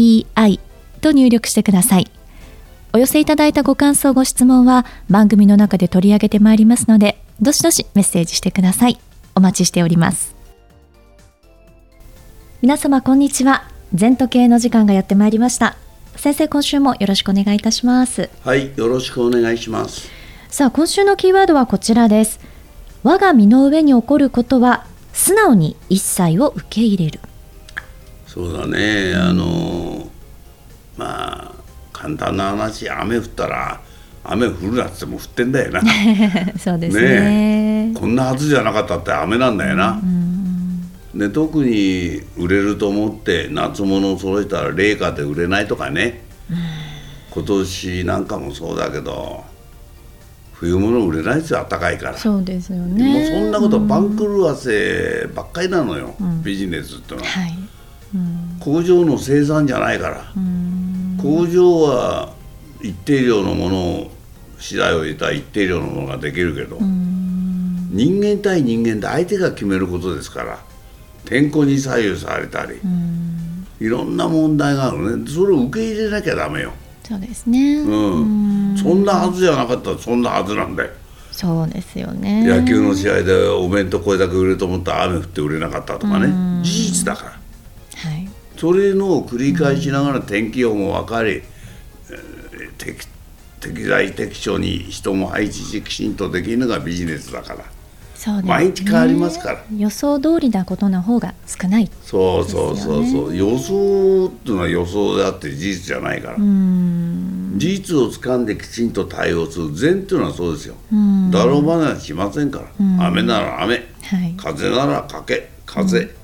ZENTOKEIEI と入力してください。お寄せいただいたご感想、ご質問は番組の中で取り上げてまいりますので、どしどしメッセージしてください。お待ちしております。皆様、こんにちは。全時計の時間がやってまいりました。先生、今週もよろしくお願いいたします。はい、よろしくお願いします。さあ、今週のキーワードはこちらです。我が身の上に起こることは素直に一切を受け入れるそうだね。あのまあ簡単な話雨降ったら雨降るなっても降ってんだよな。そうですね、ね、こんなはずじゃなかったって雨なんだよな、で特に売れると思って夏物を揃えたら冷夏で売れないとかね、今年なんかもそうだけど冬物売れないですよ暖かいから。そうですよね。もうそんなこと番狂わせばっかりなのよ、うん、ビジネスってのは、はい。うん、工場の生産じゃないから、工場は一定量のものを資材を入れた一定量のものができるけど、人間対人間で相手が決めることですから天候に左右されたり、いろんな問題があるね。それを受け入れなきゃダメよ。そうですね。うん。そんなはずじゃなかった。らそんなはずなんだよそうですよね。野球の試合でお弁当これだけ売れると思ったら雨降って売れなかったとかね。事実だから、はい、それの繰り返しながら天気予報も分かり、えー、適適材適所に人も配置しきちんとできるのがビジネスだから。そうね、毎日変わりますから。予想通りなことの方が少ない、ね、そうそうそう。そう予想っていうのは予想であって事実じゃないから。事実をつかんできちんと対応する善っていうのはそうですよ。だろう話しませんから。雨なら雨、はい、風ならかけ風、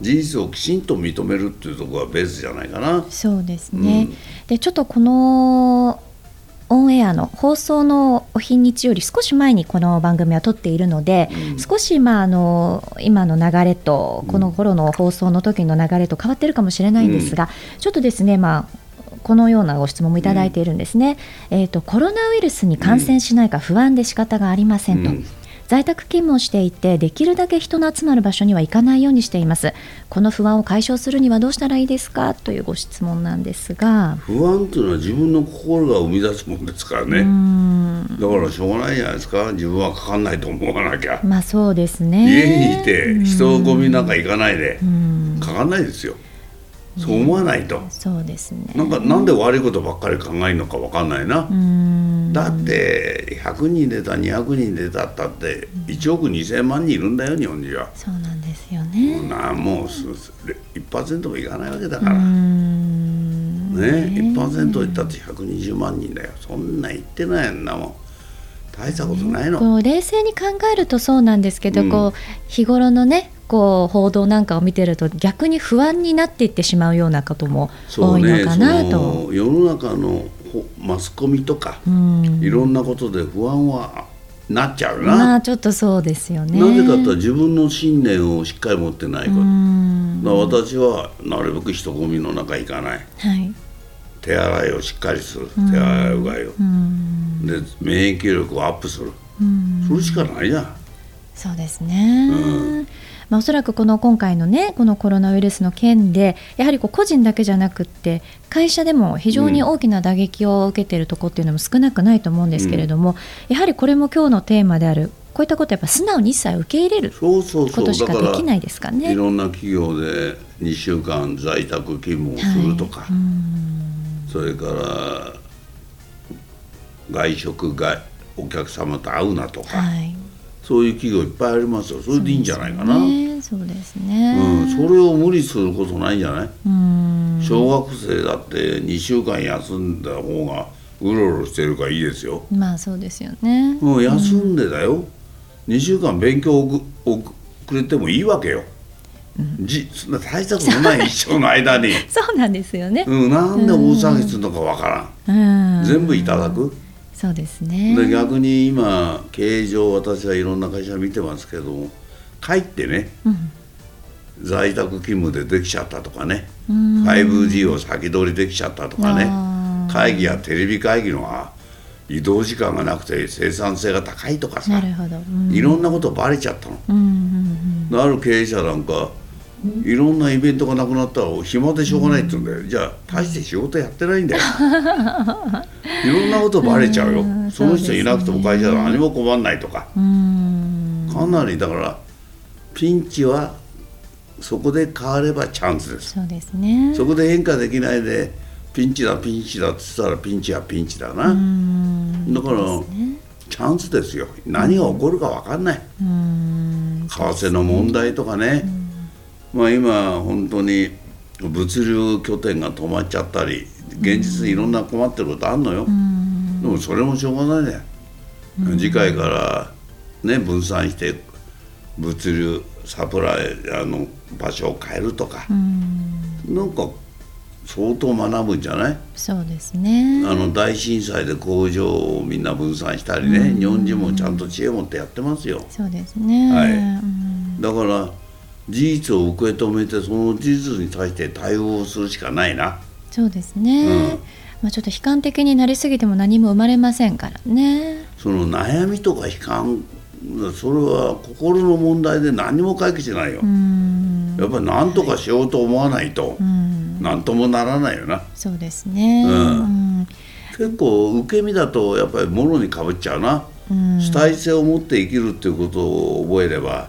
事実をきちんと認めるっていうところがベースじゃないかな。そうですね、うん、でちょっとこのオンエアの放送のお日にちより少し前にこの番組は撮っているので、うん、少しまああの今の流れとこの頃の放送の時の流れと変わってるかもしれないんですが、うん、ちょっとですねまあこのようなご質問もいただいているんですね、うん、えーと、コロナウイルスに感染しないか不安で仕方がありませんと、在宅勤務をしていてできるだけ人の集まる場所には行かないようにしています。この不安を解消するにはどうしたらいいですか？というご質問なんですが。不安というのは自分の心が生み出すものですからね。だからしょうがないじゃないですか。自分はかかんないと思わなきゃ。まあそうですね。家にいて人混みなんか行かないでかかんないですよ。そう思わないと、そうですね。なんかなんで悪いことばっかり考えるのか分かんないなだって100人出た200人出たったって1億2000万人いるんだよ日本には。そうなんですよね。なもう1%もいかないわけだから。ね1%いったって120万人だよ。そんな言ってないんだもん。大したことないの、冷静に考えるとそうなんですけど、うん、こう日頃のねこう報道なんかを見てると逆に不安になっていってしまうようなことも多いのかなと、ね、世の中のマスコミとか、うん、いろんなことで不安はなっちゃうな、まあ、ちょっとそうですよね。なぜかと自分の信念をしっかり持ってないから,、私はなるべく人混みの中行かない、はい、手洗いをしっかりする。手洗いうがいを、で免疫力をアップする、それしかないじゃん。そうですね、うんまあ、おそらくこの今回のねこのコロナウイルスの件でやはりこう個人だけじゃなくって会社でも非常に大きな打撃を受けているところっていうのも少なくないと思うんですけれども、うん、やはりこれも今日のテーマであるこういったことやっぱ素直に一切受け入れることしかできないですかね。いろんな企業で2週間在宅勤務をするとか、はい、それから外食がお客様と会うなとか。はいそういう企業いっぱいありますよ。それでいいんじゃないかな。そうですね、うん、それを無理することないんじゃない？小学生だって2週間休んだ方がうろうろしてるからいいですよ。まあそうですよね。うん休んでだよ、2週間勉強遅れてもいいわけよ。うん、じそんな大したことない一生の間に。そうなんですよね、うん、なんで大騒ぎするのかわからん、うん、全部いただくそうですね。で逆に今経営上私はいろんな会社見てますけども帰ってね、うん、在宅勤務でできちゃったとかね 5G を先取りできちゃったとかね会議やテレビ会議のは移動時間がなくて生産性が高いとかさいろんなことバレちゃったの。うんうんうん、ある経営者なんかいろんなイベントがなくなったら暇でしょうがないって言うんだよ、じゃあ大して仕事やってないんだよ。いろんなことバレちゃうよ、うその人いなくても会社は何も困んないとか、かなりだからピンチはそこで変わればチャンスです。そうですね。そこで変化できないでピンチだピンチだって言ったらピンチはピンチだな。だから、ね、チャンスですよ。何が起こるか分かんない。為替の問題とかねまあ今本当に物流拠点が止まっちゃったり現実にいろんな困ってることあんのよ。でもそれもしょうがないね。次回からね分散して物流サプライあの場所を変えるとか、うん、なんか相当学ぶんじゃない？そうですね。あの大震災で工場をみんな分散したりね、うん、日本人もちゃんと知恵を持ってやってますよ。そうですね、はい、うん、だから事実を受け止めてその事実に対して対応するしかないな。そうですね、うん、まあ、ちょっと悲観的になりすぎても何も生まれませんからね。その悩みとか悲観それは心の問題で何も解決しないよ。やっぱり何とかしようと思わないと何ともならないよな。そうですね、うん、結構受け身だとやっぱりもろにかぶっちゃうな。主体性を持って生きるっていうことを覚えれば、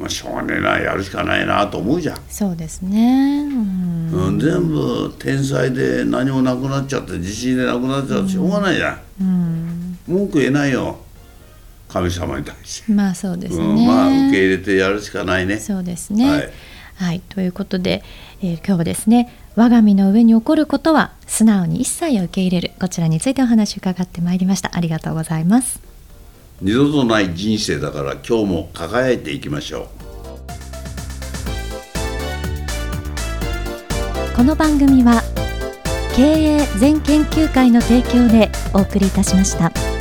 まあ、しょうがねえなやるしかないなと思うじゃん。そうですね、うん、全部天才で何もなくなっちゃって自信でなくなっちゃってしょうがないじゃん、文句言えないよ。神様に対して。まあそうですね、うん、まあ受け入れてやるしかないね。そうですね。はい、はい、ということで、えー、今日はですね我が身の上に起こることは素直に一切受け入れる。こちらについてお話を伺ってまいりました。ありがとうございます二度とない人生だから今日も輝いていきましょうこの番組は経営全研究会の提供でお送りいたしました。